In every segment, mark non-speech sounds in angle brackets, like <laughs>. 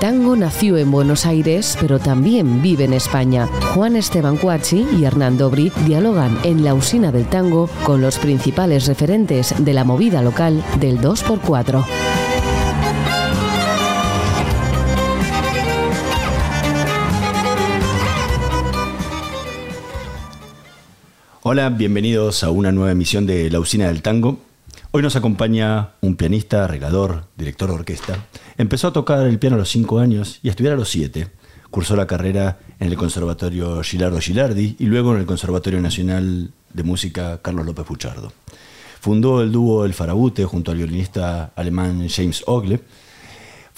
Tango nació en Buenos Aires, pero también vive en España. Juan Esteban Cuachi y Hernando Brit dialogan en la usina del tango con los principales referentes de la movida local del 2x4. Hola, bienvenidos a una nueva emisión de La Usina del Tango. Hoy nos acompaña un pianista, arreglador, director de orquesta. Empezó a tocar el piano a los 5 años y a estudiar a los 7. Cursó la carrera en el Conservatorio Gilardo Gilardi y luego en el Conservatorio Nacional de Música Carlos López Puchardo. Fundó el dúo El Farabute junto al violinista alemán James Ogle.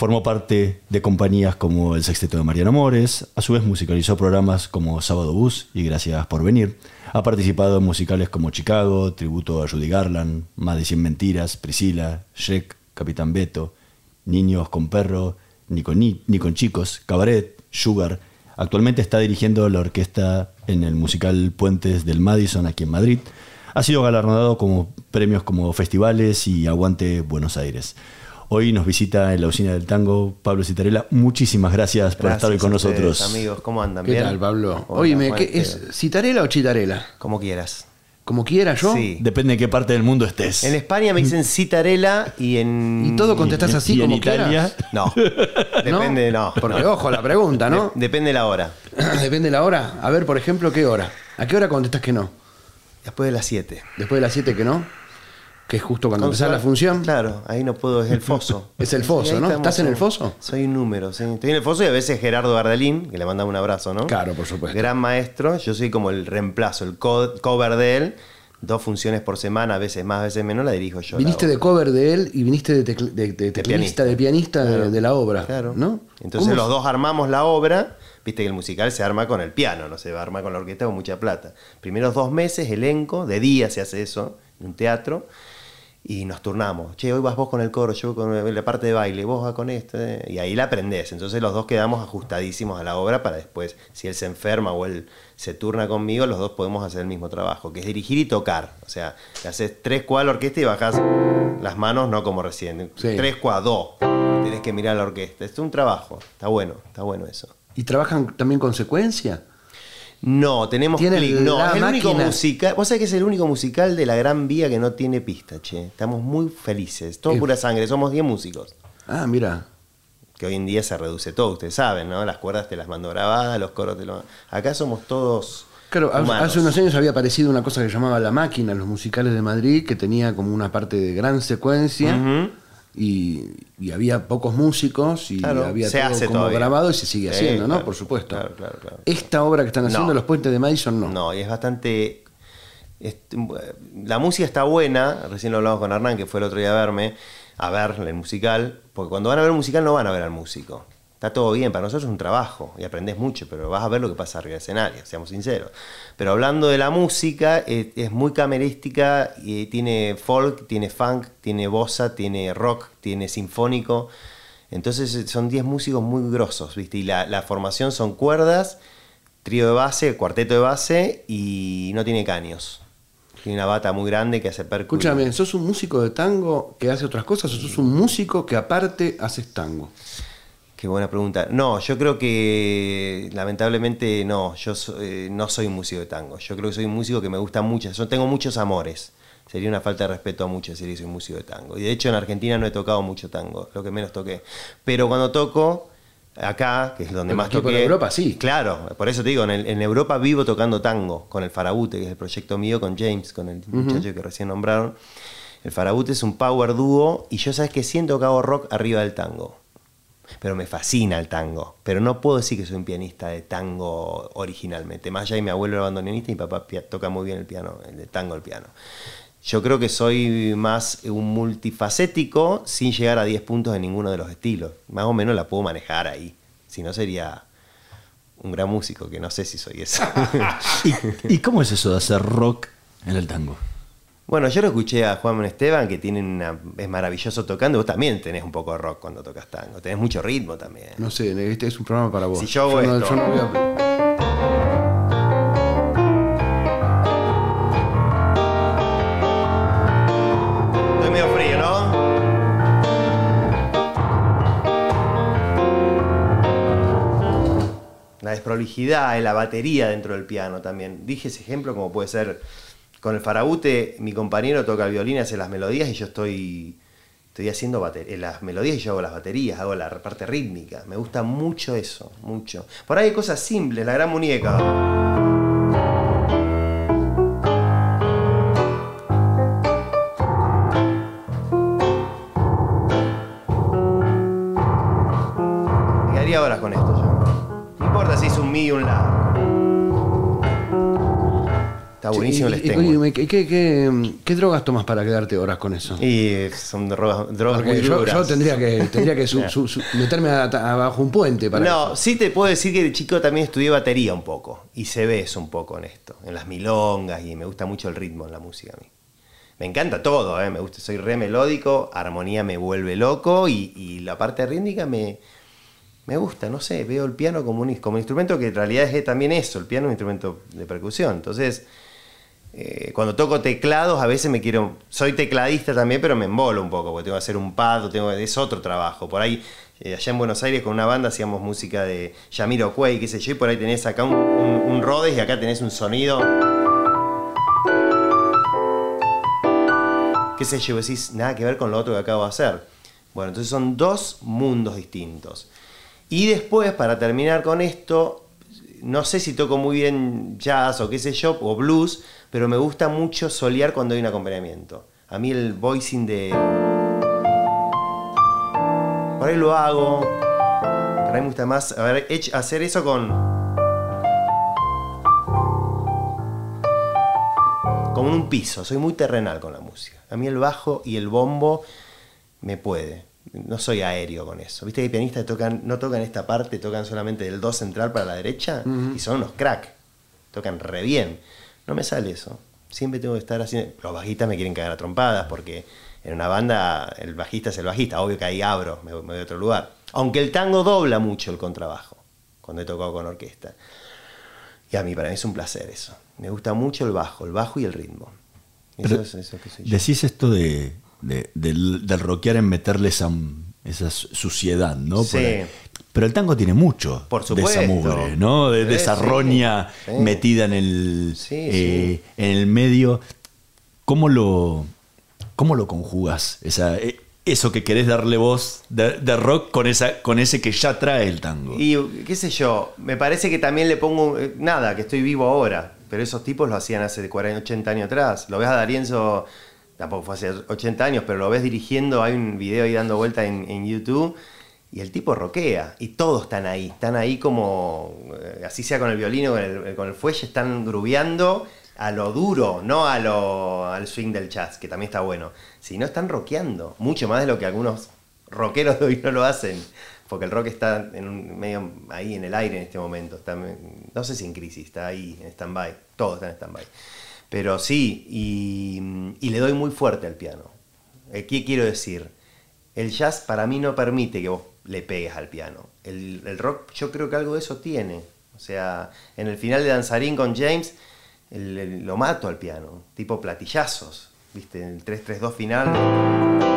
Formó parte de compañías como el Sexteto de Mariano Mores. A su vez musicalizó programas como Sábado Bus y Gracias por Venir. Ha participado en musicales como Chicago, Tributo a Judy Garland, Más de 100 Mentiras, Priscila, Shrek, Capitán Beto, Niños con Perro, Ni con, ni, ni con Chicos, Cabaret, Sugar. Actualmente está dirigiendo la orquesta en el musical Puentes del Madison aquí en Madrid. Ha sido galardonado como premios como festivales y Aguante Buenos Aires. Hoy nos visita en la usina del tango Pablo Citarela. Muchísimas gracias por estar hoy con nosotros. amigos, ¿cómo andan? ¿Qué ¿Bien? tal, Pablo? Hola, Oíme, ¿qué es citarela o chitarela? Como quieras. Como quiera yo. Sí. Depende de qué parte del mundo estés. En España me dicen citarela y en... Y todo contestás así y en como Italia, quieras. No, <laughs> depende, no. Porque no. ojo la pregunta, ¿no? De- depende la hora. <clears throat> Depende de la hora. A ver, por ejemplo, ¿qué hora? ¿A qué hora contestás que no? Después de las 7. Después de las 7 que no. Que es justo cuando empezás la función. Claro, ahí no puedo, es el <laughs> foso. Es el foso, ¿no? ¿Estás en el foso? Soy un número, sí. Estoy en el foso y a veces Gerardo Gardalín, que le mandamos un abrazo, ¿no? Claro, por supuesto. Gran maestro, yo soy como el reemplazo, el co- cover de él. Dos funciones por semana, a veces más, a veces menos, la dirijo yo. Viniste de cover de él y viniste de, tecl- de- de teclista, de pianista de, Claro. de la obra. Claro. ¿No? Entonces ¿Cómo los dos armamos la obra. Viste que el musical se arma con el piano, no se arma con la orquesta con mucha plata. Primeros dos meses, elenco, de día se hace eso, en un teatro, y nos turnamos. Che, hoy vas vos con el coro, yo con la parte de baile, vos vas con esto, y ahí la aprendés. Entonces los dos quedamos ajustadísimos a la obra para después, si él se enferma o él se turna conmigo, los dos podemos hacer el mismo trabajo, que es dirigir y tocar. O sea, le haces tres cuadros a la orquesta y bajás las manos, no como recién. Sí. Tres cuadros. Tenés que mirar la orquesta. Es un trabajo. Está bueno, está bueno eso. ¿Y trabajan también con secuencia? No, tenemos Tiene clic. No, es el único musical. Vos sabés que es el único musical de la Gran Vía que no tiene pista, che. Estamos muy felices. Todo Es- pura sangre. Somos 10 músicos. Ah, mira. Que hoy en día se reduce todo, ustedes saben, ¿no? Las cuerdas te las mando grabadas, los coros te lo. Acá somos todos. Claro, hace- humanos. hace unos años había aparecido una cosa que se llamaba La Máquina en los musicales de Madrid, que tenía como una parte de gran secuencia. Y, y había pocos músicos y Claro, había se todo hace como todavía. grabado y se sigue Sí, haciendo, ¿no? Por supuesto. claro. Esta obra que están haciendo, No. Los Puentes de Madison, no. No, y es bastante. es- la música está buena, recién lo hablamos con Hernán, que fue el otro día a verme, a ver el musical, porque cuando van a ver un musical no van a ver al músico. Está todo bien, para nosotros es un trabajo y aprendes mucho, pero vas a ver lo que pasa arriba del escenario, seamos sinceros. Pero hablando de la música, es muy camerística y tiene folk, tiene funk, tiene bossa, tiene rock, tiene sinfónico. Entonces eh, son 10 músicos muy grosos, ¿viste? Y la, la formación son cuerdas, trío de base, cuarteto de base y no tiene caños. Tiene una bata muy grande que hace percusión. Escúchame, ¿sos un músico de tango que hace otras cosas o sos un músico que aparte haces tango? Qué buena pregunta. No, yo creo que lamentablemente no, yo so- eh, no soy un músico de tango. Yo creo que soy un músico que me gusta mucho. Yo tengo muchos amores. Sería una falta de respeto a muchos decir que soy un músico de tango. Y de hecho en Argentina no he tocado mucho tango, lo que menos toqué. Pero cuando toco, acá, que es donde Pero más tipo en toqué. Europa, sí. Claro, por eso te digo, en, el- en Europa vivo tocando tango con el Farabute, que es el proyecto mío, con James, con el muchacho que recién nombraron. El Farabute es un power dúo y yo sabes que siento que hago rock arriba del tango pero me fascina el tango. Pero no puedo decir que soy un pianista de tango originalmente. Más allá de mi abuelo era bandoneonista y mi papá toca muy bien el piano, el de tango el piano. Yo creo que soy más un multifacético sin llegar a 10 puntos en ninguno de los estilos. Más o menos la puedo manejar ahí. Si no sería un gran músico, que no sé si soy eso. <laughs> ¿Y, y cómo es eso de hacer rock en el tango? Bueno, yo lo escuché a Juan Esteban, que tiene una, es maravilloso tocando. Vos también tenés un poco de rock cuando tocas tango. Tenés mucho ritmo también. No sé, este es un programa para vos. Si yo hago no, esto. yo no voy a- Estoy medio frío, ¿no? prolijidad, es la batería dentro del piano también. Dije ese ejemplo como puede ser con el farabute, mi compañero toca el violín, hace las melodías y yo estoy, estoy haciendo eh, las melodías y yo hago las baterías, hago la parte rítmica. Me gusta mucho eso, mucho. Por ahí hay cosas simples, la gran muñeca. Horas con esto yo. No importa si es un mi y un la. Está buenísimo el Y- oye, ¿qué, qué, qué, qué drogas tomas para quedarte horas con eso? Y son drogas, drogas muy yo, duras. yo tendría que, tendría que su- <laughs> su- su- meterme abajo un puente para no, eso. sí te puedo decir que de chico también estudié batería un poco. Y se ve eso un poco en esto. En las milongas y me gusta mucho el ritmo en la música a mí. Me encanta todo, ¿eh? me gusta, soy re melódico, armonía me vuelve loco y, y la parte rítmica me, me gusta, no sé, veo el piano como un, como un instrumento que en realidad es también eso, el piano es un instrumento de percusión. Entonces, eh, cuando toco teclados, a veces me quiero. Soy tecladista también, pero me embolo un poco, porque tengo que hacer un pad, tengo, es otro trabajo. Por ahí, eh, allá en Buenos Aires, con una banda hacíamos música de Yamiro Cuey, qué sé yo, y por ahí tenés acá un, un, un Rhodes y acá tenés un sonido. Qué sé yo, decís, nada que ver con lo otro que acabo de hacer. Bueno, entonces son dos mundos distintos. Y después, para terminar con esto, no sé si toco muy bien jazz o qué sé yo, o blues, pero me gusta mucho solear cuando hay un acompañamiento. A mí el voicing de... Por ahí lo hago. Por ahí me gusta más a ver, hacer eso con... Como un piso. Soy muy terrenal con la música. A mí el bajo y el bombo me puede. No soy aéreo con eso. Viste que hay pianistas que tocan, no tocan esta parte, tocan solamente del do central para la derecha y son unos crack. Tocan re bien. No me sale eso. Siempre tengo que estar haciendo. Los bajistas me quieren cagar a trompadas porque en una banda el bajista es el bajista. Obvio que ahí abro, me, me voy a otro lugar. Aunque el tango dobla mucho el contrabajo cuando he tocado con orquesta. Y a mí, para mí es un placer eso. Me gusta mucho el bajo, el bajo y el ritmo. Eso es eso que soy yo. Decís esto de, de- del, del rockear en meterle esa, esa suciedad, ¿no? Sí. Pero el tango tiene mucho Por de esa mugre, ¿no? De, de Sí, esa sí, roña sí. metida en el, Sí, eh, en el medio. ¿Cómo lo, cómo lo conjugas? Esa, eh, eso que querés darle voz de, de rock con, esa, con ese que ya trae el tango. Y qué sé yo, me parece que también le pongo, eh, nada, que estoy vivo ahora, pero esos tipos lo hacían hace 40, 80 años atrás. Lo ves a Darienzo, tampoco fue hace 80 años, pero lo ves dirigiendo, hay un video ahí dando vuelta en, en YouTube, y el tipo roquea, y todos están ahí, están ahí como, eh, así sea con el violín o con el, con el fuelle, están grubeando a lo duro, no a lo, al swing del jazz, que también está bueno, sino están rockeando, mucho más de lo que algunos rockeros de hoy no lo hacen. Porque el rock está en un medio ahí en el aire en este momento. No sé si en crisis, está ahí en stand-by. Todo está en stand-by. Pero sí, y, y le doy muy fuerte al piano. Eh, ¿Qué quiero decir? El jazz para mí no permite que vos le pegues al piano. El, rock yo creo que algo de eso tiene. O sea, en el final de Danzarín con James, lo mato al piano. Tipo platillazos. ¿Viste? En el 3-3-2 final.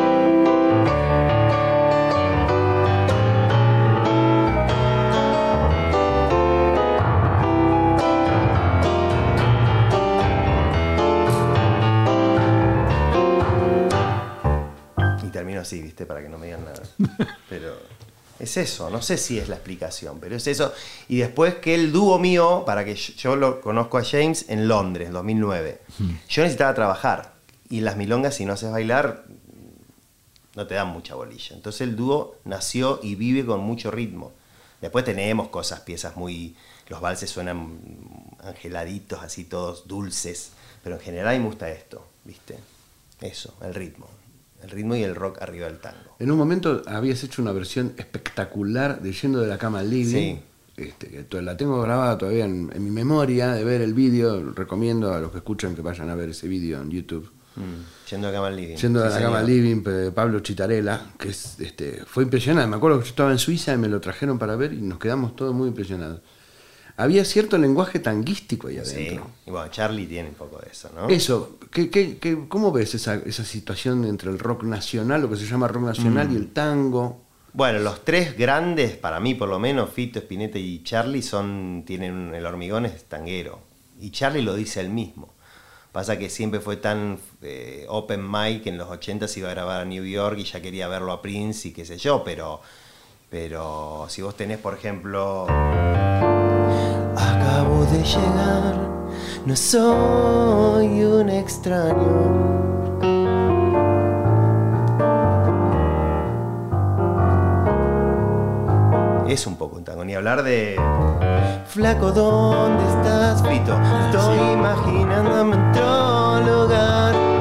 Es eso, no sé si es la explicación, pero es eso. Y después que el dúo mío, para que yo, yo lo conozco a James en Londres, 2009. Yo necesitaba trabajar. Y las milongas, si no haces bailar, no te dan mucha bolilla. Entonces el dúo nació y vive con mucho ritmo. Después tenemos cosas, piezas muy... Los valses suenan angeladitos, así todos dulces. Pero en general a mí me gusta esto, ¿viste? Eso, el ritmo. El ritmo y el rock arriba del tango. En un momento habías hecho una versión espectacular de Yendo de la cama al living. Sí. Este, que la tengo grabada todavía en, en mi memoria de ver el vídeo. Recomiendo a los que escuchan que vayan a ver ese vídeo en YouTube. Mm, Yendo a cama al living. Yendo de Sí, la cama al señor. living de Pablo Chitarela, que es, este, fue impresionante. Me acuerdo que yo estaba en Suiza y me lo trajeron para ver y nos quedamos todos muy impresionados. Había cierto lenguaje tanguístico ahí Sí, adentro. y bueno, Charlie tiene un poco de eso, ¿no? Eso, ¿qué, qué, qué- cómo ves esa, esa situación entre el rock nacional, lo que se llama rock nacional, Mm. y el tango? Bueno, los tres grandes, para mí por lo menos, Fito, Spinetta y Charlie, son, tienen el hormigón es tanguero. Y Charlie lo dice él mismo. Pasa que siempre fue tan eh, open mic que en los 80 se iba a grabar a New York y ya quería verlo a Prince y qué sé yo, pero, pero si vos tenés, por ejemplo... Acabo de llegar, no soy un extraño. Es un poco un tango, ni hablar de... Flaco, ¿dónde estás, Fito? Estoy imaginándome en otro lugar.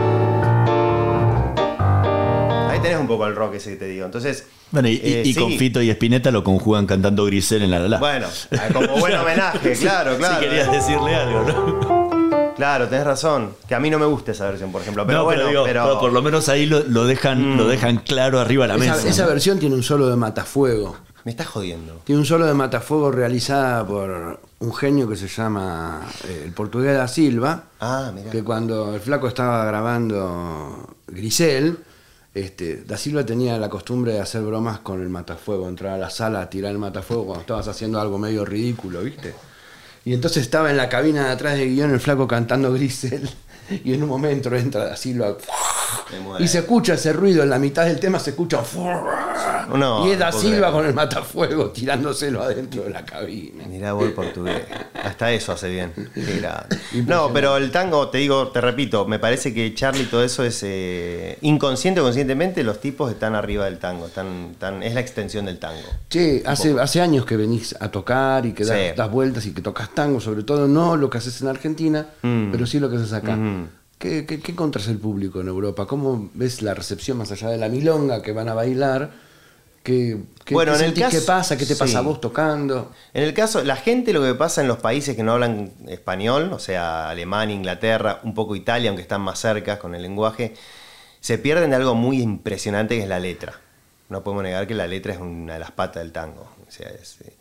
Tenés un poco el rock ese que te digo. Entonces... Bueno, y, eh, y sí. con Fito y Spinetta lo conjugan cantando Grisel en la la la. Bueno, como buen homenaje, <laughs> claro, claro. Si querías decirle algo, ¿no? Claro, tenés razón. Que a mí no me gusta esa versión, por ejemplo. Pero no, bueno, pero, digo, pero- pero por lo menos ahí lo, lo dejan, lo dejan claro arriba de la Esa, mesa. esa versión tiene un solo de Matafuego. Me estás jodiendo. Tiene un solo de Matafuego realizada por un genio que se llama eh, el portugués da Silva. Ah, mira. que cuando el flaco estaba grabando Grisel, este, Da Silva tenía la costumbre de hacer bromas con el matafuego, entrar a la sala tirar el matafuego cuando estabas haciendo algo medio ridículo, ¿viste? Y entonces estaba en la cabina de atrás de guion el flaco cantando Grisel, <laughs> y en un momento entra Da Silva. Y se escucha ese ruido, en la mitad del tema se escucha No, y es Da no Silva creer. con el matafuego tirándoselo adentro de la cabina. Mirá el portugués. Hasta eso hace bien. <laughs> No, pero el tango, te digo, te repito, me parece que Charlie todo eso es eh, inconsciente o conscientemente, los tipos están arriba del tango. Están, están- es la extensión del tango. Che, hace, hace años que venís a tocar y que das, Sí. das vueltas y que tocas tango, sobre todo no lo que haces en Argentina, Mm. pero sí lo que haces acá. Ujú. ¿Qué, qué, el público en Europa? ¿Cómo ves la recepción más allá de la milonga que van a bailar? ¿Qué, qué, Bueno, qué en el sentís caso- que pasa? ¿Qué te pasa a vos tocando? En el caso, la gente lo que pasa en los países que no hablan español, o sea, Alemania, Inglaterra, un poco Italia, aunque están más cerca con el lenguaje, se pierden de algo muy impresionante que es la letra. No podemos negar que la letra es una de las patas del tango. O sea, es, eh,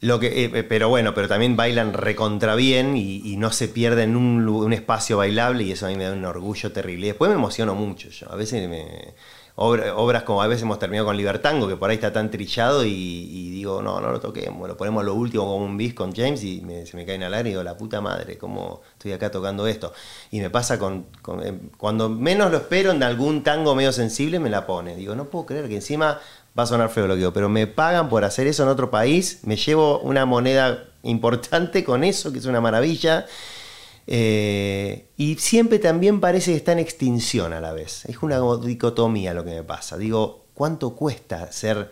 lo que, eh, pero bueno, pero también bailan recontra bien y, y no se pierden un, un espacio bailable y eso a mí me da un orgullo terrible. Y después me emociono mucho yo. A veces me, obra- obras como a veces hemos terminado con Libertango, que por ahí está tan trillado y, digo, no, no lo toquemos, lo ponemos lo último como un bis con James y me- se me cae en aire y digo, la puta madre, ¿cómo estoy acá tocando esto? Y me pasa con, con- eh, cuando menos lo espero en algún tango medio sensible me la pone. Digo, no puedo creer que encima va a sonar feo lo que digo, pero me pagan por hacer eso en otro país, me llevo una moneda importante con eso, que es una maravilla. Eh, y siempre también parece que está en extinción a la vez. Es una dicotomía lo que me pasa. Digo, ¿cuánto cuesta ser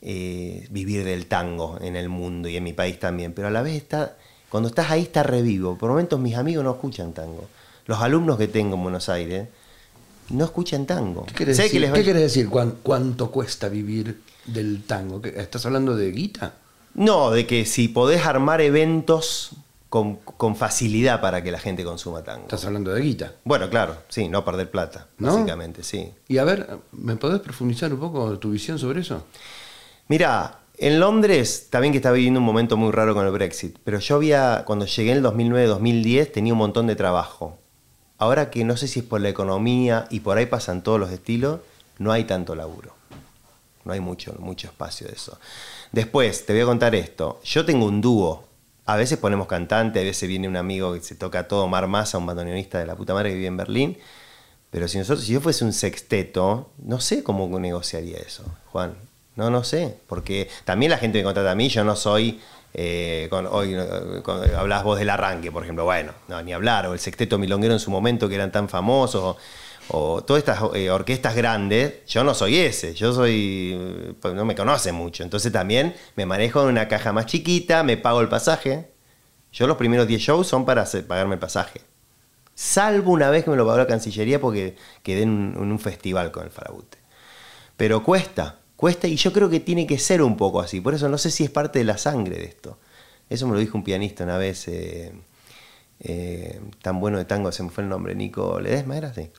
eh, vivir del tango en el mundo y en mi país también? Pero a la vez está, cuando estás ahí está revivo. Por momentos mis amigos no escuchan tango. Los alumnos que tengo en Buenos Aires no escuchan tango. ¿Qué querés Sé decir, que les va- ¿Qué querés decir? ¿Cuán- ¿Cuánto cuesta vivir del tango? ¿Qué- ¿Estás hablando de guita? No, de que si podés armar eventos con, con facilidad para que la gente consuma tango. Estás hablando de guita. Bueno, claro, sí, no perder plata, ¿No? básicamente, sí. Y a ver, ¿me podés profundizar un poco tu visión sobre eso? Mira, en Londres también que está viviendo un momento muy raro con el Brexit, pero yo había, cuando llegué en el 2009-2010, tenía un montón de trabajo. Ahora que no sé si es por la economía y por ahí pasan todos los estilos, no hay tanto laburo. No hay mucho, mucho espacio de eso. Después, te voy a contar esto. Yo tengo un dúo. A veces ponemos cantante, a veces viene un amigo que se toca todo, Mar Massa, un bandoneonista de la puta madre que vive en Berlín. Pero si nosotros, si yo fuese un sexteto, no sé cómo negociaría eso, Juan. No, no sé. Porque también la gente me contrata a mí, yo no soy. Eh, con, hoy con- hablás vos del arranque, por ejemplo. Bueno, no, ni hablar. O el sexteto milonguero en su momento que eran tan famosos. O, todas estas eh, orquestas grandes. Yo no soy ese. Yo soy. pues no me conocen mucho. Entonces también me manejo en una caja más chiquita, me pago el pasaje. Yo los primeros 10 shows son para hacer- pagarme el pasaje. Salvo una vez que me lo pagó la Cancillería porque quedé en un, en un festival con el Farabute. Pero cuesta, cuesta y yo creo que tiene que ser un poco así. Por eso no sé si es parte de la sangre de esto. Eso me lo dijo un pianista una vez, eh, eh, tan bueno de tango, se me fue el nombre, Nico Ledesma, ¿era así?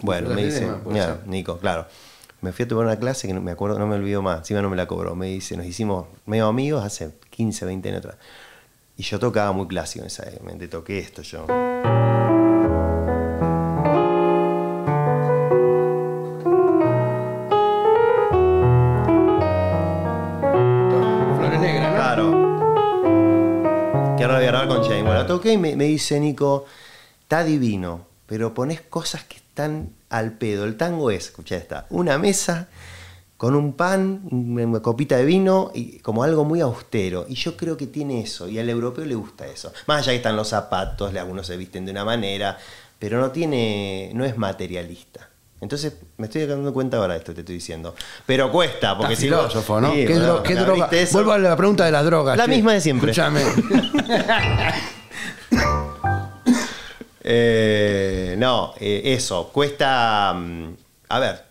Bueno, me dice, ya. Nico, claro. Me fui a tomar una clase que no me acuerdo, no me olvido más, encima no me la cobró. Me dice, nos hicimos medio amigos hace 15, 20 años atrás. Y yo tocaba muy clásico en esa época, toqué esto yo. Y me, me dice Nico, está divino, pero pones cosas que están al pedo. El tango es, escucha esta, una mesa con un pan, una copita de vino y como algo muy austero. Y yo creo que tiene eso, y al europeo le gusta eso. Más allá que están los zapatos, algunos se visten de una manera, pero no tiene, no es materialista. Entonces, me estoy dando cuenta ahora de esto que te estoy diciendo. Pero cuesta, porque si filósofo, ¿no? Sí, ¿Qué, bueno, dro- qué me droga? Vuelvo a la pregunta de las drogas. La che. misma de siempre. Escúchame. <laughs> Eh, no, eh, eso, cuesta... mm, a ver,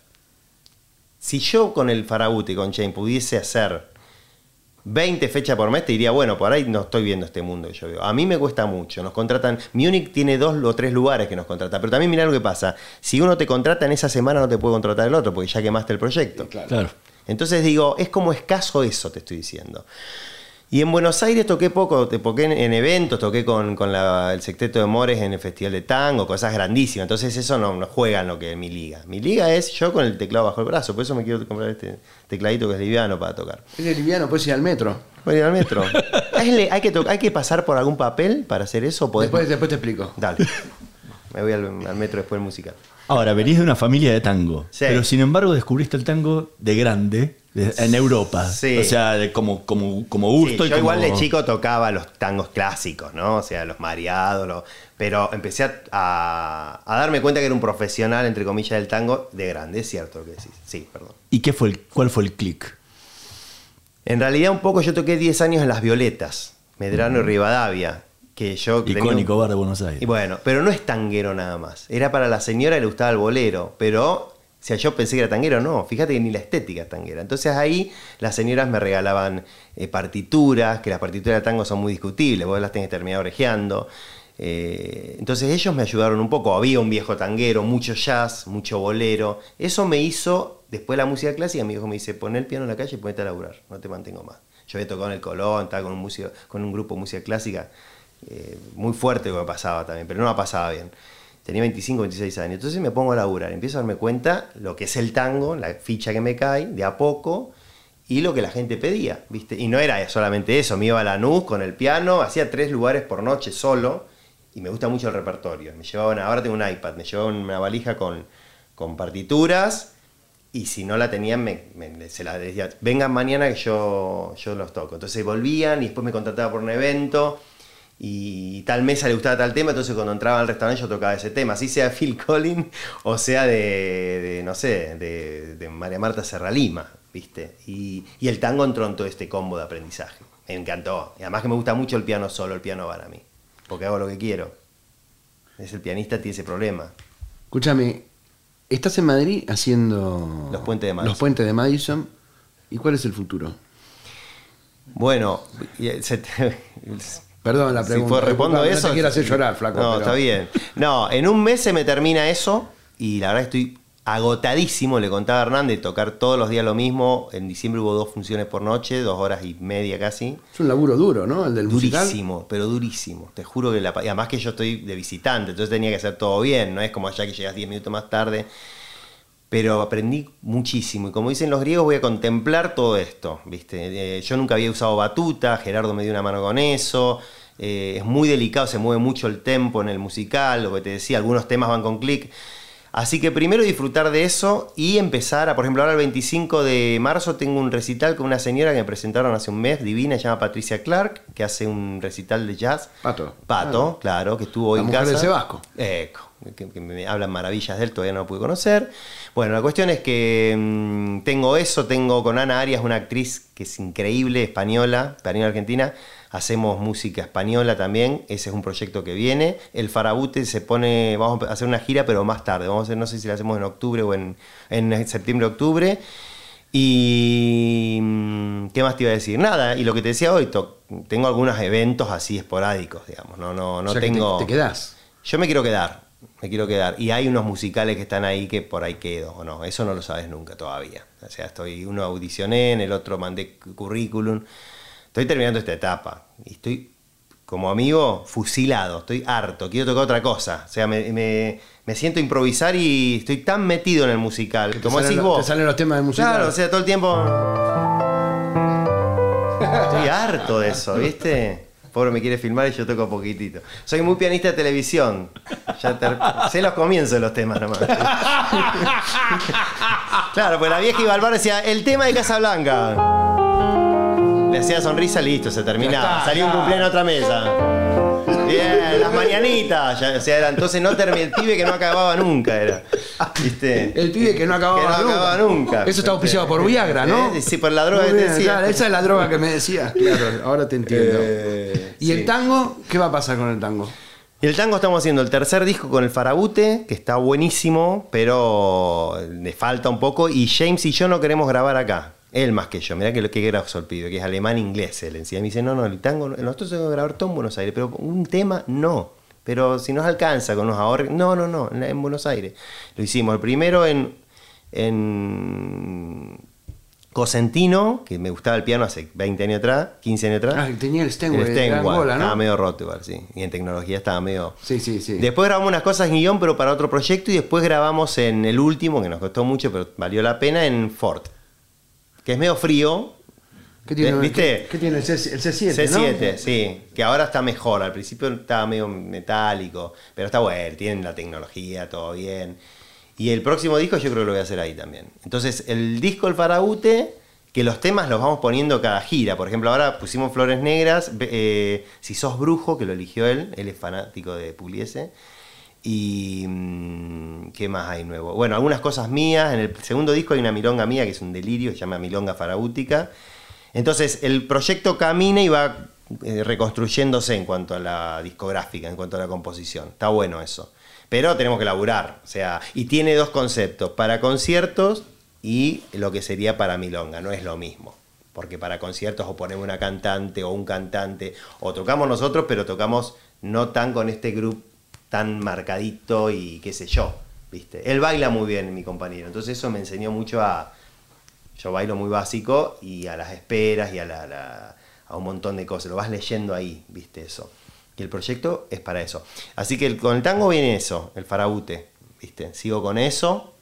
si yo con el Farabuti y con Chain pudiese hacer 20 fechas por mes, te diría, bueno, por ahí no estoy viendo este mundo que yo veo. A mí me cuesta mucho, nos contratan... Múnich tiene dos o tres lugares que nos contratan, pero también mira lo que pasa. Si uno te contrata en esa semana, no te puede contratar el otro, porque ya quemaste el proyecto. Claro. Entonces digo, es como escaso eso, te estoy diciendo. Y en Buenos Aires toqué poco, te toqué en, en eventos, toqué con, con la- el Sexteto de Mores en el Festival de Tango, cosas grandísimas. Entonces eso no, no juega en lo que es mi liga. Mi liga es yo con el teclado bajo el brazo, por eso me quiero comprar este tecladito que es liviano para tocar. Es liviano, puedes ir al metro. A ir al metro. <laughs> ¿Hay, que to- ¿Hay que pasar por algún papel para hacer eso? podés- Después, después te explico. Dale. Me voy al, al metro después del musical. Ahora, venís de una familia de tango, Sí. pero sin embargo descubriste el tango de grande de- en Europa. Sí. O sea, como, como, como gusto Sí, y yo como... igual de chico tocaba los tangos clásicos, ¿no? O sea, los mareados, los- pero empecé a, a- darme cuenta que era un profesional, entre comillas, del tango de grande, es cierto lo que decís. Sí, perdón. ¿Y qué fue el, cuál fue el clic? En realidad un poco yo toqué 10 años en Las Violetas, Medrano y Rivadavia, que yo... un- Icónico bar de Buenos Aires. Y bueno, pero no es tanguero nada más. Era para la señora que le gustaba el bolero, pero o sea, yo pensé que era tanguero, no. Fíjate que ni la estética es tanguera. Entonces ahí las señoras me regalaban eh, partituras, que las partituras de tango son muy discutibles, vos las tenés que terminar orejeando. Eh, entonces ellos me ayudaron un poco. Había un viejo tanguero, mucho jazz, mucho bolero. Eso me hizo, después de la música clásica, mi hijo me dice, pon el piano en la calle y ponete a laburar, no te mantengo más. Yo había tocado en el Colón, estaba con un, músico, con un grupo de música clásica, eh, muy fuerte que me pasaba también, pero no me pasaba bien. Tenía 25, 26 años. Entonces me pongo a laburar, empiezo a darme cuenta lo que es el tango, la ficha que me cae, de a poco, y lo que la gente pedía, ¿viste? Y no era solamente eso, me iba a Lanús con el piano, hacía tres lugares por noche solo, y me gusta mucho el repertorio. Me llevaba una- ahora tengo un iPad, me llevaba una valija con, con partituras, y si no la tenían, me, me- se la decía, vengan mañana que yo, yo los toco. Entonces volvían y después me contrataba por un evento y tal mesa le gustaba tal tema, entonces cuando entraba al restaurante yo tocaba ese tema, así sea Phil Collins o sea de, de, no sé, de, de María Marta Serralima, ¿viste? Y, y el tango entró en todo este combo de aprendizaje. Me encantó. Y además que me gusta mucho el piano solo, el piano para mí, porque hago lo que quiero. Es el pianista tiene ese problema. Escúchame, estás en Madrid haciendo Los puentes de Madison. Los puentes de Madison. ¿Y cuál es el futuro? Bueno, eh, se te- <laughs> Perdón la Si pregunta. fue- respondo eso. No te quiero hacer llorar, flaco. No, pero- está bien. No, en un mes se me termina eso y la verdad estoy agotadísimo. Le contaba a Hernán de tocar todos los días lo mismo. En diciembre hubo dos funciones por noche, dos horas y media casi. Es un laburo duro, ¿no? El del musical. Durísimo, pero durísimo. Te juro que la. Y además que yo estoy de visitante, entonces tenía que hacer todo bien. No es como allá que llegas 10 minutos más tarde. Pero aprendí muchísimo. Y como dicen los griegos, voy a contemplar todo esto. ¿viste? Eh, yo nunca había usado batuta, Gerardo me dio una mano con eso. Eh, es muy delicado, se mueve mucho el tempo en el musical, lo que te decía, algunos temas van con clic. Así que primero disfrutar de eso y empezar a, por ejemplo, ahora el 25 de marzo tengo un recital con una señora que me presentaron hace un mes, divina, se llama Patricia Clark, que hace un recital de jazz. Pato. Pato, claro, que estuvo hoy La en mujer casa. de Sebasco. Eco, que, que me hablan maravillas de él, todavía no lo pude conocer. Bueno, la cuestión es que mm, tengo eso, tengo con Ana Arias, una actriz que es increíble, española, española argentina. Hacemos música española también, ese es un proyecto que viene. El Farabute se pone, vamos a hacer una gira, pero más tarde. Vamos a hacer, no sé si la hacemos en octubre o en, en septiembre-octubre. Y. mm, ¿Qué más te iba a decir? Nada, y lo que te decía hoy, to- tengo algunos eventos así esporádicos, digamos. No, no, no O sea que te- tengo. te quedás. Yo me quiero quedar, me quiero quedar. Y hay unos musicales que están ahí que por ahí quedo, o no, eso no lo sabes nunca todavía. O sea, estoy, uno audicioné, en el otro mandé cu- currículum. Estoy terminando esta etapa y estoy, como amigo, fusilado, estoy harto, quiero tocar otra cosa. O sea, me, me- me siento improvisar y estoy tan metido en el musical. Te Como decís vos. Te salen los temas de musical. Claro, o sea, todo el tiempo. Estoy harto de eso, ¿viste? Pobre me quiere filmar y yo toco poquitito. Soy muy pianista de televisión. Ya ter- sé los comienzos de los temas nomás. <laughs> claro, pues la vieja iba al bar y decía, el tema de Casablanca. Le hacía sonrisa, listo, se terminaba. Salía un cumpleaños a otra mesa. Bien, las mañanitas. Ya, o sea, era, entonces no terminó el pibe que no acababa nunca, era. ¿Viste? El pibe que no acababa, Que no nunca. acababa nunca. Eso está auspiciado por Viagra, ¿no? Eh, Sí, por la droga que te decía. claro, esa es la droga que me decías. Claro, ahora te entiendo. Eh, ¿Y sí. el tango? ¿Qué va a pasar con el tango? Y el tango estamos haciendo el tercer disco con el Farabute, que está buenísimo, pero le falta un poco. Y James y yo no queremos grabar acá. Él más que yo. Mirá que lo que grosso el pibe, que es alemán inglés. Él encima me dice, no, no, el tango, no- nosotros tenemos que grabar todo en Buenos Aires, pero un tema no. Pero si nos alcanza con los ahorros, no, no, no, en Buenos Aires. Lo hicimos el primero en, en Cosentino, que me gustaba el piano hace 20 años atrás, 15 años atrás. Ah, tenía el Steinway El Angola, ¿no? Estaba medio roto igual, sí. Y en tecnología estaba medio... Sí, sí, sí. Después grabamos unas cosas en guion, pero para otro proyecto, y después grabamos en el último, que nos costó mucho, pero valió la pena, en Ford. Que es medio frío. ¿Qué tiene, ¿Viste? ¿qué, qué tiene el, C, el C7? ¿no? C7, sí. Que ahora está mejor. Al principio estaba medio metálico, pero está bueno. Tienen la tecnología, todo bien. Y el próximo disco yo creo que lo voy a hacer ahí también. Entonces, el disco El Faraute, que los temas los vamos poniendo cada gira. Por ejemplo, ahora pusimos Flores Negras. eh, si sos brujo, que lo eligió él. Él es fanático de Pugliese. Y. mm, ¿Qué más hay nuevo? Bueno, algunas cosas mías. En el segundo disco hay una milonga mía que es un delirio, se llama Milonga Faraútica. Entonces, el proyecto camina y va eh, reconstruyéndose en cuanto a la discográfica, en cuanto a la composición. Está bueno eso. Pero tenemos que laburar. O sea, y tiene dos conceptos: para conciertos y lo que sería para milonga. No es lo mismo. Porque para conciertos o ponemos una cantante o un cantante, o tocamos nosotros, pero tocamos no tan con este grupo tan marcadito y qué sé yo. ¿viste? Él baila muy bien, mi compañero. Entonces eso me enseñó mucho a, yo bailo muy básico y a las esperas y a, la, a un montón de cosas. Lo vas leyendo ahí, viste eso. Y el proyecto es para eso. Así que con el tango viene eso, el faraute, viste. Sigo con eso.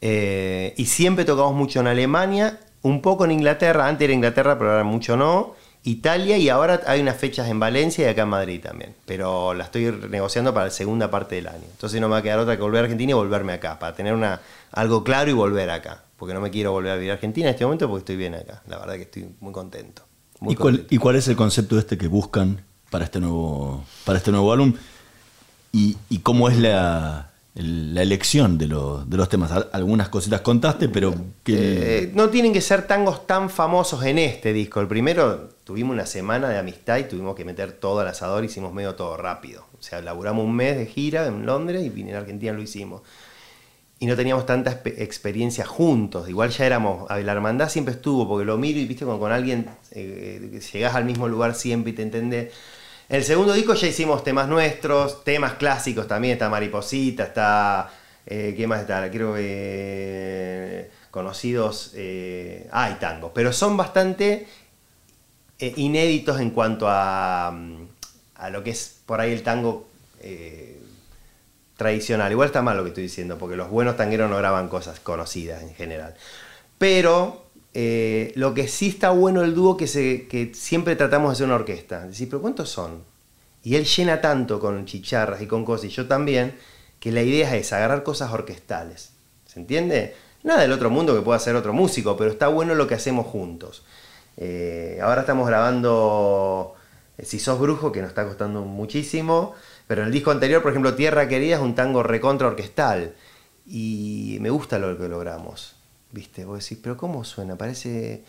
Eh, y siempre tocamos mucho en Alemania, un poco en Inglaterra, antes era Inglaterra, pero ahora mucho no. Italia y ahora hay unas fechas en Valencia y acá en Madrid también. Pero la estoy negociando para la segunda parte del año. Entonces no me va a quedar otra que volver a Argentina y volverme acá, para tener una, algo claro y volver acá. Porque no me quiero volver a vivir a Argentina en este momento porque estoy bien acá. La verdad que estoy muy contento. Muy ¿Y cuál, contento. y cuál es el concepto este que buscan para este nuevo, para este nuevo álbum? ¿Y, y cómo es la, la elección de, de los temas? Al- Algunas cositas contaste, pero que, Eh, no tienen que ser tangos tan famosos en este disco. El primero tuvimos una semana de amistad y tuvimos que meter todo al asador, hicimos medio todo rápido. O sea, laburamos un mes de gira en Londres y en Argentina lo hicimos. Y no teníamos tanta experiencia juntos. Igual ya éramos, la hermandad siempre estuvo, porque lo miro y viste con, con alguien, eh, que llegás al mismo lugar siempre y te entendés. El segundo disco ya hicimos temas nuestros, temas clásicos también, está Mariposita, está... eh, ¿Qué más está? Creo que... eh, conocidos... Eh, hay tangos, pero son bastante eh, inéditos en cuanto a, mm, a lo que es por ahí el tango tradicional. Igual está mal lo que estoy diciendo, porque los buenos tangueros no graban cosas conocidas en general. Pero eh, lo que sí está bueno el dúo que, que siempre tratamos de hacer una orquesta. Decir, pero ¿cuántos son? Y él llena tanto con chicharras y con cosas, y yo también, que la idea es agarrar cosas orquestales. ¿Se entiende? Nada del otro mundo que pueda hacer otro músico, pero está bueno lo que hacemos juntos. Eh, ahora estamos grabando eh, Si sos brujo, que nos está costando muchísimo, pero en el disco anterior, por ejemplo, Tierra Querida es un tango recontra orquestal. Y me gusta lo que logramos. ¿Viste? Vos decís, pero ¿cómo suena? Parece.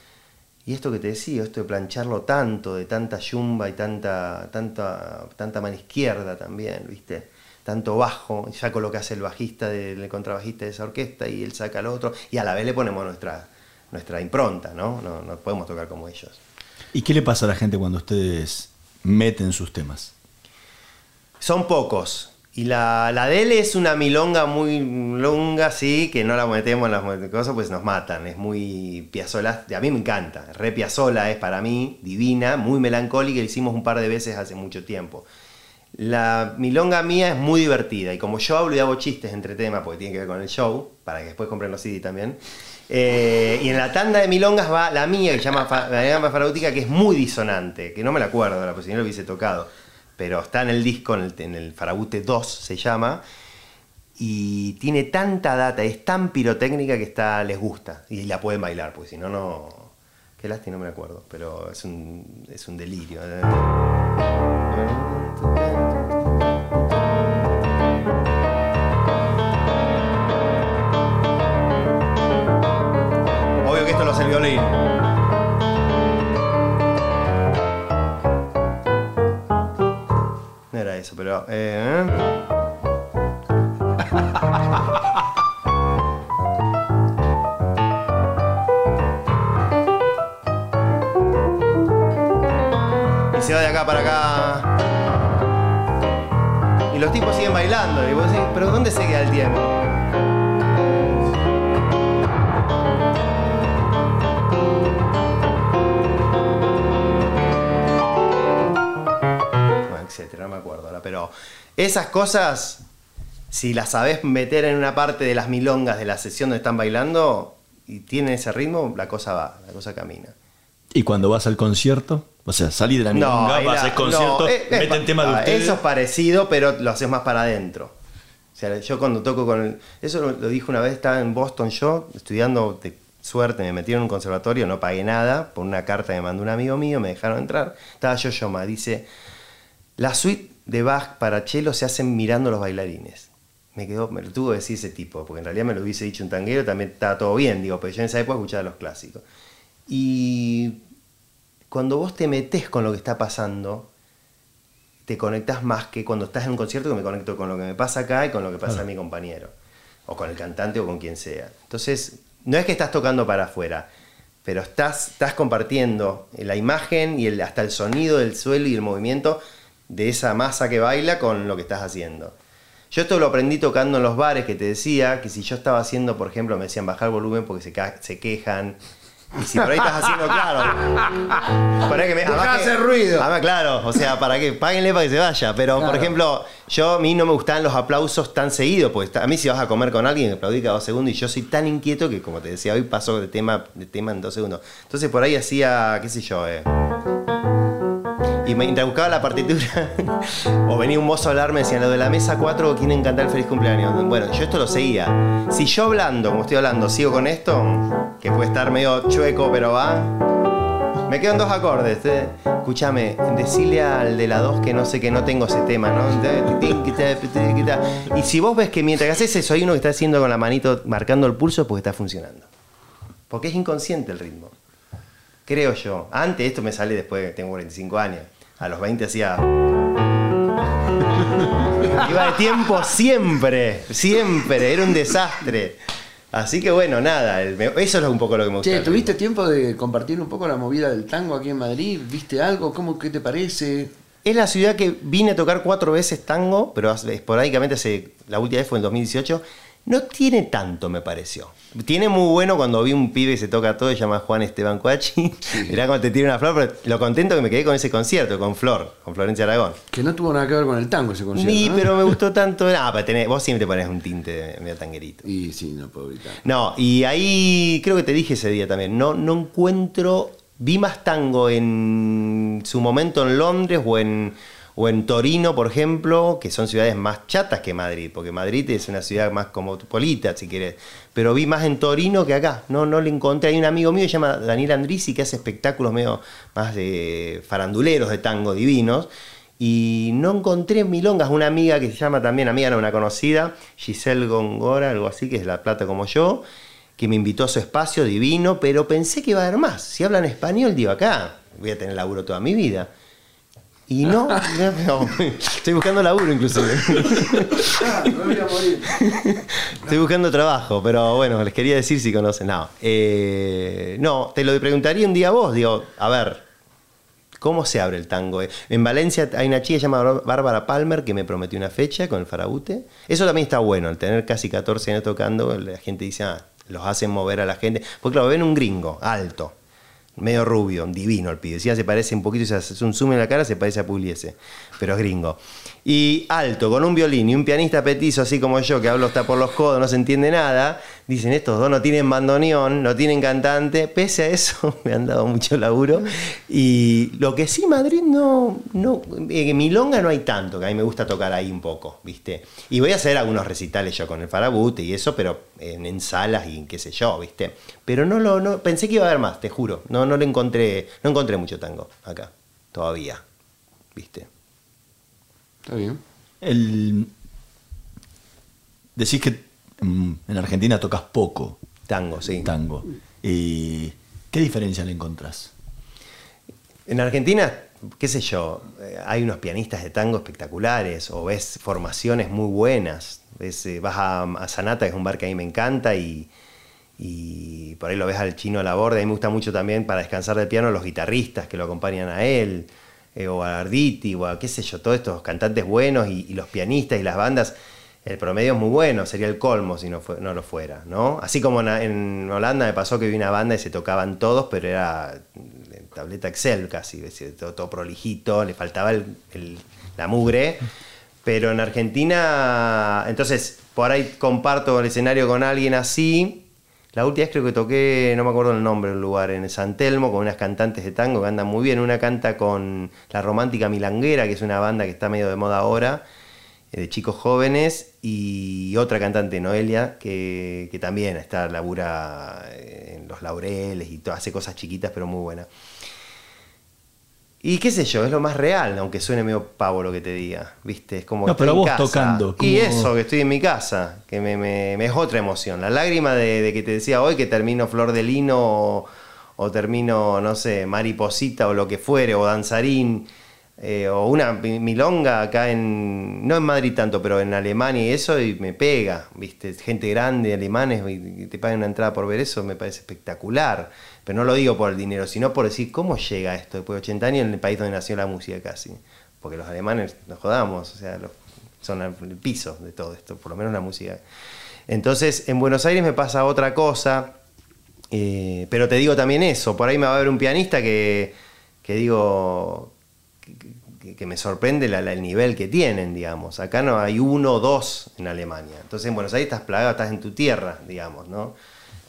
Y esto que te decía, esto de plancharlo tanto, de tanta yumba y tanta, tanta, tanta mano izquierda también, ¿viste? Tanto bajo, ya colocas el bajista del el contrabajista de esa orquesta y él saca al otro, y a la vez le ponemos nuestra, nuestra impronta, ¿no? ¿no? No podemos tocar como ellos. ¿Y qué le pasa a la gente cuando ustedes meten sus temas? Son pocos. Y la, la es una milonga muy longa, sí, que no la metemos en las cosas, pues nos matan. Es muy Piazzolla. A mí me encanta. Re Piazzolla es para mí divina, muy melancólica. La hicimos un par de veces hace mucho tiempo. La milonga mía es muy divertida. Y como yo hablo y hago chistes entre temas, porque tiene que ver con el show, para que después compren los CD también, Eh, y en la tanda de milongas va la mía, que se llama la gamba farautica, que es muy disonante, que no me la acuerdo ahora, pues si no lo hubiese tocado. Pero está en el disco, en el, en Farabute 2 se llama, y tiene tanta data, es tan pirotécnica que está, les gusta, y la pueden bailar, porque si no, no... Qué lástima, no me acuerdo, pero es un, es un delirio. Eso, pero... eh, <laughs> Y se va de acá para acá. Y los tipos siguen bailando. Y vos decís, pero ¿dónde se queda el tiempo? Pero esas cosas, si las sabés meter en una parte de las milongas de la sesión donde están bailando y tienen ese ritmo, la cosa va, la cosa camina. Y cuando vas al concierto, o sea, salí de la milonga, vas al concierto, no, es- es meten pa- tema de ah, ustedes. Eso es parecido, pero lo haces más para adentro. O sea, yo cuando toco con el... Eso lo, lo dije una vez, estaba en Boston yo, estudiando de suerte, me metieron en un conservatorio, no pagué nada, por una carta que me mandó un amigo mío, me dejaron entrar. Estaba yo, Yoma, dice, la suite de Bach para cello se hacen mirando los bailarines. Me quedó, me lo tuvo que decir ese tipo, porque en realidad me lo hubiese dicho un tanguero, también estaba todo bien, digo, pero yo en esa época escuchaba los clásicos. Y cuando vos te metés con lo que está pasando, te conectás más que cuando estás en un concierto que me conecto con lo que me pasa acá y con lo que pasa a mi compañero. O con el cantante o con quien sea. Entonces, no es que estás tocando para afuera, pero estás, estás compartiendo la imagen y el, hasta el sonido del suelo y el movimiento de esa masa que baila con lo que estás haciendo. Yo esto lo aprendí tocando en los bares que te decía que si yo estaba haciendo, por ejemplo, me decían bajar volumen porque se, quejan. Y si por ahí estás haciendo, claro. Para que me, hacer ruido. además, claro, o sea, para que páguenle para que se vaya. Pero, por ejemplo, yo a mí no me gustaban los aplausos tan seguidos, porque está- a mí si vas a comer con alguien, aplaudí cada dos segundos y yo soy tan inquieto que, como te decía, hoy paso de tema, de tema en dos segundos. Entonces por ahí hacía, qué sé yo, eh. Y me mientras buscaba la partitura, <laughs> o venía un mozo a hablarme, decían, lo de la mesa 4 quieren cantar el feliz cumpleaños. Bueno, yo esto lo seguía. Si yo hablando, como estoy hablando, sigo con esto, que puede estar medio chueco, pero va, me quedan dos acordes. eh. Escúchame, decile al de la 2 que no sé que no tengo ese tema, ¿no? Y si vos ves que mientras haces eso hay uno que está haciendo con la manito marcando el pulso, porque está funcionando. Porque es inconsciente el ritmo. Creo yo. Antes esto me sale después tengo 45 años. A los 20 hacía. <laughs> Iba de tiempo siempre, siempre. Era un desastre. Así que bueno, nada. el- Eso es un poco lo que me gusta. Che, ¿tuviste tiempo de compartir un poco la movida del tango aquí en Madrid? ¿Viste algo? ¿Cómo qué te parece? Es la ciudad que vine a tocar cuatro veces tango, pero esporádicamente hace, la última vez fue en 2018. No tiene tanto, me pareció. Tiene muy bueno cuando vi un pibe que se toca todo, se llama Juan Esteban Cuachi. <laughs> Mirá cómo te tira una flor, pero lo contento que me quedé con ese concierto, con Flor, con Florencia Aragón. Que no tuvo nada que ver con el tango ese concierto. ¿no? pero me gustó <laughs> tanto. Ah, pero tenés- vos siempre te pones un tinte medio tanguerito. Y sí, no puedo evitar. No, y ahí creo que te dije ese día también, no, no encuentro, vi más tango en su momento en Londres o en, o en Torino, por ejemplo, que son ciudades más chatas que Madrid, porque Madrid es una ciudad más cosmopolita, si querés, pero vi más en Torino que acá, no, no le encontré, hay un amigo mío que se llama Daniel Andrisi que hace espectáculos medio más de faranduleros de tango divinos, y no encontré en milongas. Una amiga que se llama también, amiga no una conocida, Giselle Gongora, algo así, que es La Plata como yo, que me invitó a su espacio divino, pero pensé que iba a haber más. Si hablan español, digo acá, voy a tener laburo toda mi vida. Y no, <laughs> estoy buscando laburo inclusive. <laughs> Ah, me voy a morir. Estoy buscando trabajo, pero bueno, les quería decir si conocen. No, eh, no, te lo preguntaría un día a vos. Digo, a ver, ¿cómo se abre el tango? En Valencia hay una chica llamada Bárbara Palmer que me prometió una fecha con el Farabute. Eso también está bueno, al tener casi 14 años tocando, la gente dice, ah, los hacen mover a la gente. Porque claro, ven un gringo, alto, medio rubio, divino el pibe. Si ya se parece un poquito, si hace un zoom en la cara, se parece a Pugliese, pero es gringo. Y alto, con un violín y un pianista petizo así como yo, que hablo hasta por los codos, no se entiende nada, dicen estos dos no tienen bandoneón, no tienen cantante, pese a eso <laughs> me han dado mucho laburo. Y lo que sí, Madrid no, no, en Milonga no hay tanto, que a mí me gusta tocar ahí un poco, ¿viste? Y voy a hacer algunos recitales yo con el Farabute y eso, pero en, en salas y en qué sé yo, ¿viste? Pero no lo, no, pensé que iba a haber más, te juro, no, no lo encontré, no encontré mucho tango acá, todavía, ¿viste? Está bien. El... Decís que mm, en Argentina tocas poco Tango, sí. tango. ¿Y qué diferencia le encontrás? En Argentina, qué sé yo, eh, hay unos pianistas de tango espectaculares, o ves formaciones muy buenas. Ves, eh, vas a, a Sanata, que es un bar que a mí me encanta, y, y por ahí lo ves al chino a la borda. A mí me gusta mucho también para descansar del piano los guitarristas que lo acompañan a él, eh, o a Arditi, o a qué sé yo, todos estos cantantes buenos y, los pianistas y las bandas. El promedio es muy bueno, sería el colmo si no, lo fuera, ¿no? Así como en, Holanda me pasó que vi una banda y se tocaban todos, pero era en tableta Excel casi, todo, prolijito, le faltaba la mugre. Pero en Argentina, entonces, por ahí comparto el escenario con alguien así. La última vez creo que toqué, no me acuerdo el nombre del lugar, en San Telmo, con unas cantantes de tango que andan muy bien. Una canta con La Romántica Milanguera, que es una banda que está medio de moda ahora, eh, de chicos jóvenes, y otra cantante, Noelia, que, que también está, labura eh, en los laureles y hace cosas chiquitas pero muy buenas. Y qué sé yo, es lo más real, aunque suene medio pavo lo que te diga, ¿viste? Es como No, estoy pero en vos casa. tocando, Y eso, que estoy en mi casa, que me, me- me es otra emoción. La lágrima de, de que te decía hoy que termino Flor de Lino o, o termino, no sé, Mariposita o lo que fuere, o Danzarín, eh, o una mi- milonga acá en, no en Madrid tanto, pero en Alemania y eso, y me pega, ¿viste? Gente grande, alemanes, y te pagan una entrada por ver eso, me parece espectacular. Pero no lo digo por el dinero, sino por decir cómo llega esto después de 80 años en el país donde nació la música casi. Porque los alemanes nos jodamos, o sea, son el piso de todo esto, por lo menos la música. Entonces, en Buenos Aires me pasa otra cosa, eh, pero te digo también eso, por ahí me va a ver un pianista que, que digo, que, me sorprende la- la- el nivel que tienen, digamos. Acá no hay uno o dos en Alemania. Entonces en Buenos Aires estás plagado, estás en tu tierra, digamos, ¿no?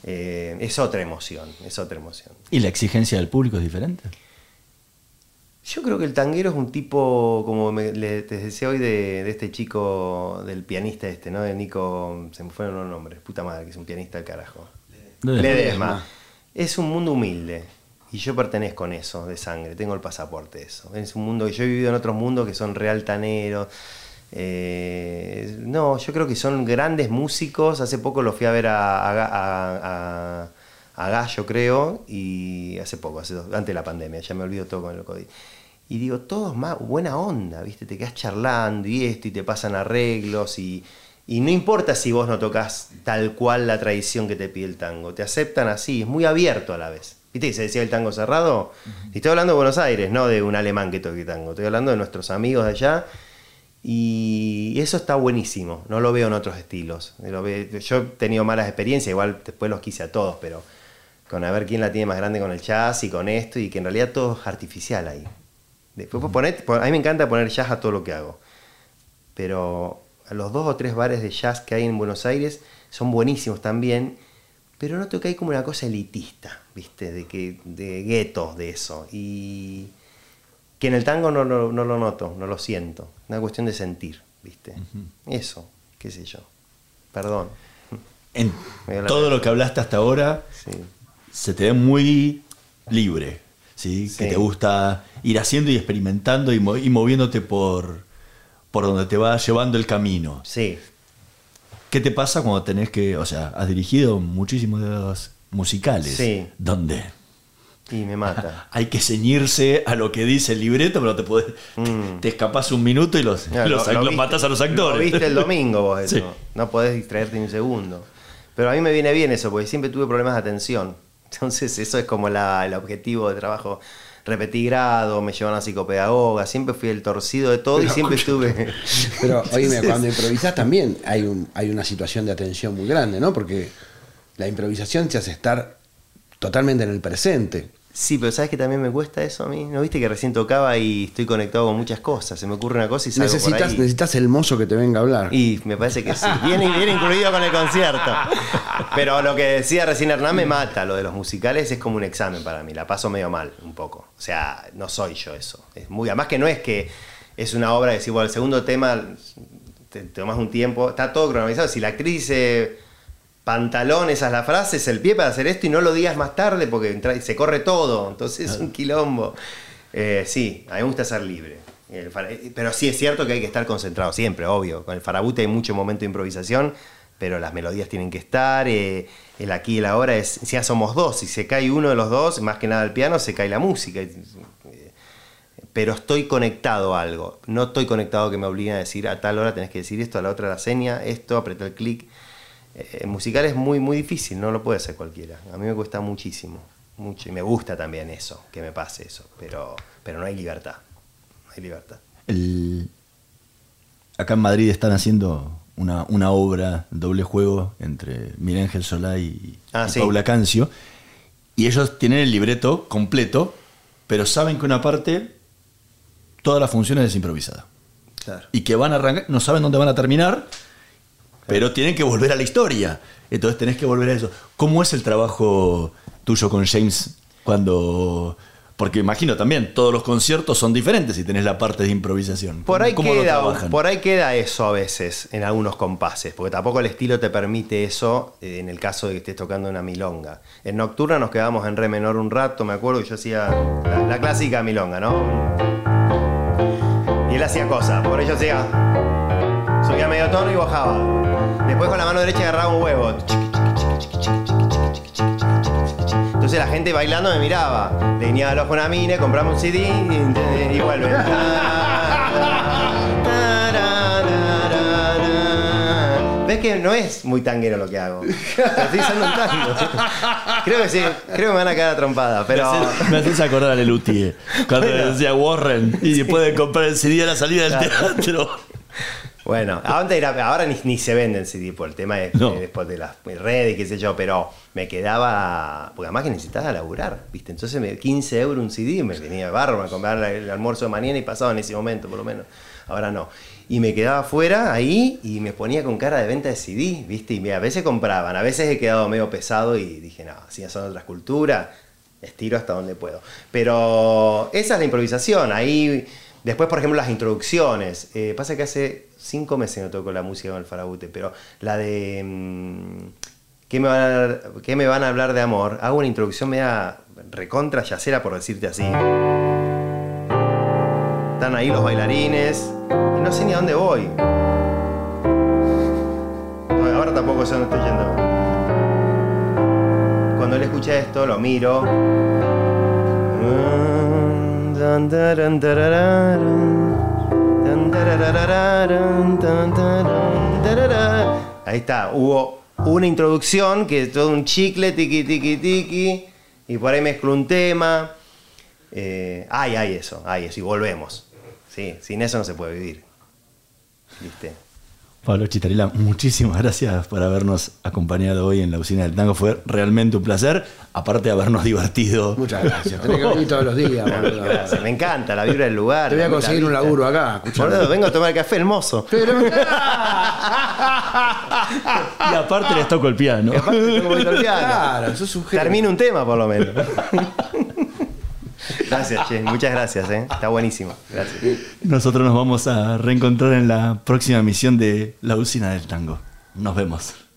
Eh, es otra emoción, es otra emoción. ¿Y la exigencia del público es diferente? Yo creo que el tanguero es un tipo, como me- le- te decía hoy de, de este chico, del pianista este, ¿no? De Nico, se me fueron los nombres, puta madre, que es un pianista del carajo. Ledesma. Ledesma. Es un mundo humilde. Y yo pertenezco en eso, de sangre. Tengo el pasaporte de eso. Es un mundo que yo he vivido en otros mundos que son realtaneros. Eh, no, yo creo que son grandes músicos. Hace poco lo fui a ver a, a, a- Gallo, creo. Y hace poco, hace antes de la pandemia. Ya me olvido todo con el COVID. Y digo, todos más buena onda, ¿viste? Te quedas charlando y esto y te pasan arreglos y, y no importa si vos no tocas tal cual la tradición que te pide el tango, te aceptan así, es muy abierto a la vez. ¿Viste que se decía el tango cerrado? Y estoy hablando de Buenos Aires, no de un alemán que toque tango, estoy hablando de nuestros amigos de allá. Y eso está buenísimo, no lo veo en otros estilos. Yo he tenido malas experiencias, igual después los quise a todos, pero con a ver quién la tiene más grande con el jazz y con esto, y que en realidad todo es artificial ahí. Después poner- pon- a mí me encanta poner jazz a todo lo que hago, pero a los dos o tres bares de jazz que hay en Buenos Aires son buenísimos también, pero noto que hay como una cosa elitista, ¿viste? De, que, de guetos de eso. Y que en el tango no, lo- no lo noto, no lo siento. Una cuestión de sentir, ¿viste? Eso, qué sé yo. Perdón. En <laughs> todo lo que hablaste hasta ahora, Sí. se te ve muy libre, ¿sí? Sí. Que te gusta ir haciendo y experimentando y moviéndote por, por donde te va llevando el camino. Sí. ¿Qué te pasa cuando tenés que, o sea, has dirigido muchísimos musicales Sí. donde Y me mata. <laughs> hay que ceñirse a lo que dice el libreto, pero te podés, Mm. te escapas un minuto y los, Claro, <laughs> los, lo- lo los viste- matás a los actores. Lo viste el domingo vos <laughs> eso. Sí. No podés distraerte ni un segundo. Pero a mí me viene bien eso, porque siempre tuve problemas de atención. Entonces eso es como la- el objetivo de trabajo. Repetí grado, me llevaron a psicopedagoga, siempre fui el torcido de todo y siempre estuve... Pero, oíme, cuando improvisás también hay, un, hay una situación de atención muy grande, ¿no? Porque la improvisación te hace estar totalmente en el presente. Sí, pero ¿sabes que también me cuesta eso a mí? ¿No viste que recién tocaba y estoy conectado con muchas cosas? Se me ocurre una cosa y salgo por Necesitas, ahí. necesitas el mozo que te venga a hablar. Y me parece que sí. Viene, viene incluido con el concierto. Pero lo que decía recién Hernán me mata. Lo de los musicales es como un examen para mí. La paso medio mal, un poco. O sea, no soy yo eso. Es muy, además que no es que es una obra de decir, bueno, el segundo tema te tomas un tiempo. Está todo cronometrado. Si la actriz pantalón, esa es la frase, es el pie para hacer esto y no lo digas más tarde porque se corre todo. Entonces es un quilombo. Eh, sí, a mí me gusta ser libre. Pero sí es cierto que hay que estar concentrado siempre, obvio. Con el farabute hay mucho momento de improvisación, pero las melodías tienen que estar. eh, el aquí y el ahora es. Si ya somos dos, si se cae uno de los dos, más que nada el piano, se cae la música. Eh, Pero estoy conectado a algo. No estoy conectado que me obliguen a decir a tal hora tenés que decir esto, a la otra la seña, esto, apretar el clic. Eh, musical es muy, muy difícil, no lo puede hacer cualquiera. A mí me cuesta muchísimo. Mucho. Y me gusta también eso, que me pase eso. Pero, pero no hay libertad. No hay libertad. El- Acá en Madrid están haciendo una, una obra, doble juego, entre Miguel Ángel Solá y, Ah, y sí. Paula Cancio. Y ellos tienen el libreto completo, pero saben que una parte, todas las funciones es improvisada. Claro. y que van a arrancar, no saben dónde van a terminar, pero tienen que volver a la historia. Entonces tenés que volver a eso. ¿Cómo es el trabajo tuyo con James cuando... Porque imagino también, todos los conciertos son diferentes si tenés la parte de improvisación. Por ahí queda eso a veces en algunos compases, porque tampoco el estilo te permite eso eh, en el caso de que estés tocando una milonga. En Nocturna nos quedamos en re menor un rato, me acuerdo que yo hacía la, la clásica milonga, ¿no? Y él hacía cosas, por ello hacía. Subía medio tono y bajaba. Después con la mano derecha agarraba un huevo. Entonces la gente bailando me miraba. Le guiñaba el ojo a una mina, compramos un CD y, y vuelve. ¿Ves que no es muy tanguero lo que hago? Estoy usando un tango. Creo que sí, creo que me van a quedar trompada, pero... Me haces- Me haces acordar a Leluti, cuando Bueno. decía Warren y puede comprar el CD a la salida del teatro. Bueno, ahora, era- ahora ni, ni se venden CD por el tema de, No. de- después de las redes, qué sé yo, pero me quedaba. Porque además que necesitaba laburar, ¿viste? Entonces me, 15 euros un CD, me venía barro, me compraba el almuerzo de mañana y pasaba en ese momento, por lo menos. Ahora no. Y me quedaba afuera ahí y me ponía con cara de venta de CD, ¿viste? Y me- a veces compraban, a veces he quedado medio pesado y dije, no, si ya son otras culturas, estiro hasta donde puedo. Pero esa es la improvisación. Ahí, después, por ejemplo, las introducciones. Eh, pasa que hace cinco meses no toco la música con el Farabute, pero la de. mm, ¿qué, me van a, me van a hablar de amor? Hago una introducción media recontra yacera, por decirte así. Están ahí los bailarines. Y no sé ni a dónde voy. Ahora tampoco sé dónde estoy yendo. Cuando él escucha esto, lo miro. Ahí está, hubo una introducción que es todo un chicle, tiqui, tiqui, tiqui, y por ahí mezclo un tema. Eh, ay, ay, eso, ay, eso, y volvemos. Sí, sin eso no se puede vivir. ¿Viste? Pablo Chitarila, muchísimas gracias por habernos acompañado hoy en la usina del tango. Fue realmente un placer, aparte de habernos divertido. Muchas gracias. Tenés que venir todos los días, <laughs> boludo. Gracias, me encanta la vibra del lugar. Te voy a la conseguir un laburo acá. Boludo, vengo a tomar café el mozo. Pero. Y aparte les toco el piano. Y aparte tengo que tocar el piano. Claro, sos un genio. Termino un tema por lo menos. <laughs> Gracias, che. Muchas gracias, eh. Está buenísimo. Gracias. Nosotros nos vamos a reencontrar en la próxima emisión de La usina del tango. Nos vemos.